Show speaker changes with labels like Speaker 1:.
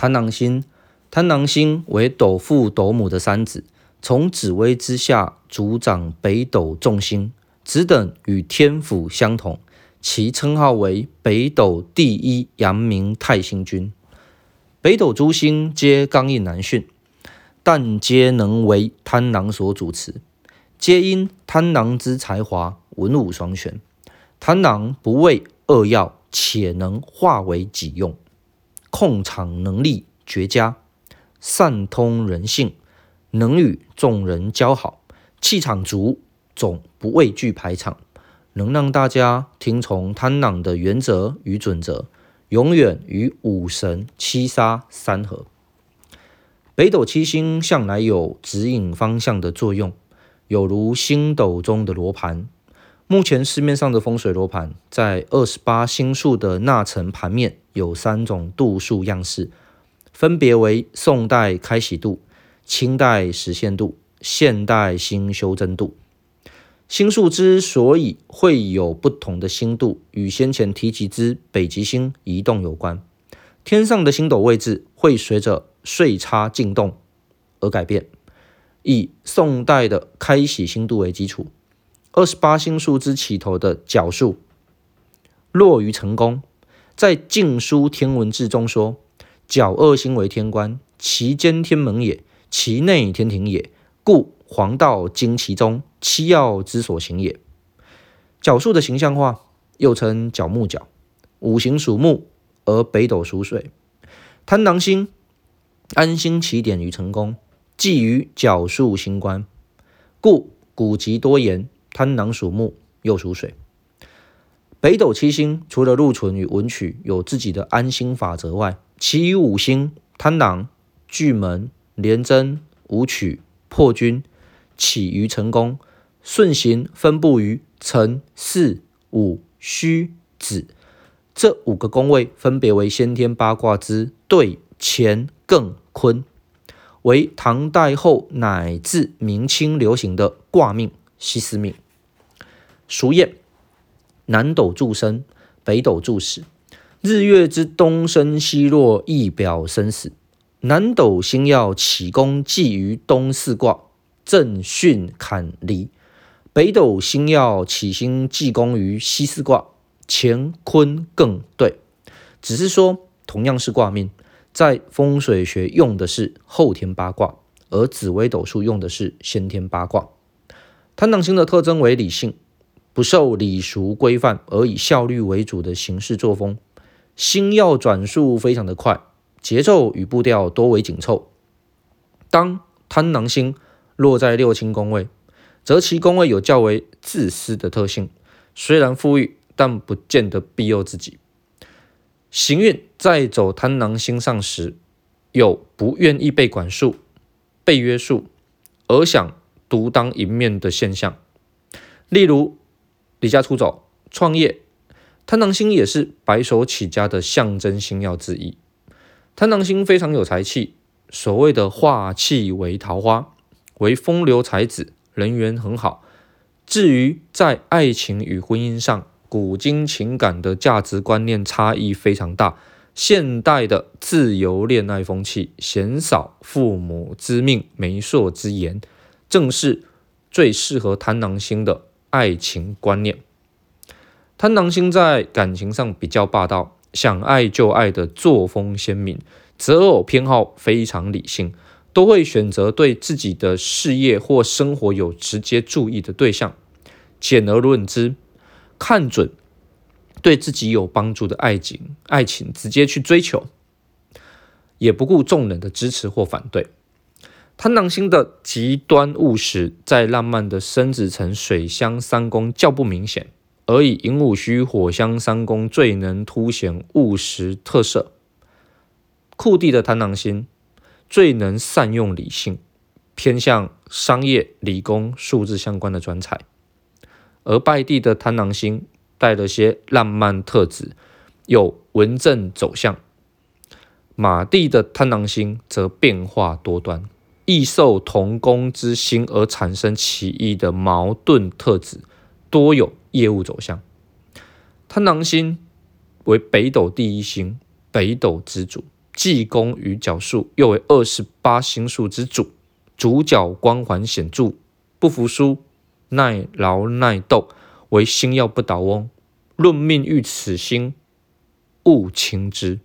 Speaker 1: 贪狼星，贪狼星为斗父斗母的三子，从紫微之下主掌北斗众星，子等与天府相同，其称号为北斗第一阳明太星君。北斗诸星皆刚硬难驯，但皆能为贪狼所主持，皆因贪狼之才华文武双全。贪狼不畏恶曜，且能化为己用。控场能力绝佳，善通人性，能与众人交好，气场足，总不畏惧排场，能让大家听从贪狼的原则与准则，永远与五神七杀三合。北斗七星向来有指引方向的作用，有如星斗中的罗盘。目前市面上的风水罗盘，在二十八星宿的那层盘面有三种度数样式，分别为宋代开禧度、清代实现度、现代新修真度。星宿之所以会有不同的星度，与先前提及之北极星移动有关。天上的星斗位置会随着岁差进动而改变。以宋代的开禧星度为基础。二十八星宿之起头的角宿，落于成功，在《晋书天文志》中说：“角二星为天官，其间天门也，其内天庭也，故黄道经其中，七曜之所行也。”角宿的形象化又称角木角，五行属木，而北斗属水。贪狼星安心起点于成功，寄于角宿星官，故古籍多言。贪狼属木，又属水。北斗七星除了禄存与文曲有自己的安心法则外，其余五星贪狼、巨门、廉贞、武曲、破军起于成功，顺行分布于辰、巳、午、戌、子这五个宫位，分别为先天八卦之兑、乾、艮、坤，为唐代后乃至明清流行的卦命。西司命，俗谚：南斗助生，北斗助死。日月之东升西落，一表生死。南斗星曜起宫忌于东四卦，震巽坎离；北斗星曜起星忌宫于西四卦，乾坤艮兑。只是说，同样是卦命，在风水学用的是后天八卦，而紫微斗数用的是先天八卦。贪狼星的特征为理性，不受礼俗规范，而以效率为主的行事作风。星曜转速非常的快，节奏与步调多为紧凑。当贪狼星落在六亲宫位，则其宫位有较为自私的特性。虽然富裕，但不见得庇佑自己。行运在走贪狼星上时，有不愿意被管束、被约束，而想。独当一面的现象，例如离家出走、创业。贪狼星也是白手起家的象征星曜之一。贪狼星非常有才气，所谓的化气为桃花，为风流才子，人缘很好。至于在爱情与婚姻上，古今情感的价值观念差异非常大。现代的自由恋爱风气，鲜少父母之命、媒妁之言。正是最适合贪狼星的爱情观念。贪狼星在感情上比较霸道，想爱就爱的作风鲜明，择偶偏好非常理性，都会选择对自己的事业或生活有直接注意的对象。简而论之，看准对自己有帮助的爱情，爱情直接去追求，也不顾众人的支持或反对。贪狼星的极端务实，在浪漫的申子辰水象三宫较不明显，而以寅午戌火相三宫最能凸显务实特色。库地的贪狼星最能善用理性，偏向商业、理工、数字相关的专才；而败地的贪狼星带了些浪漫特质，有文政走向。马地的贪狼星则变化多端。易受同工之心而产生奇异的矛盾特质，多有业务走向。贪狼星为北斗第一星，北斗之主，济公与角宿，又为二十八星宿之主，主角光环显著，不服输，耐劳耐斗，为星曜不倒翁。论命遇此星，勿轻之。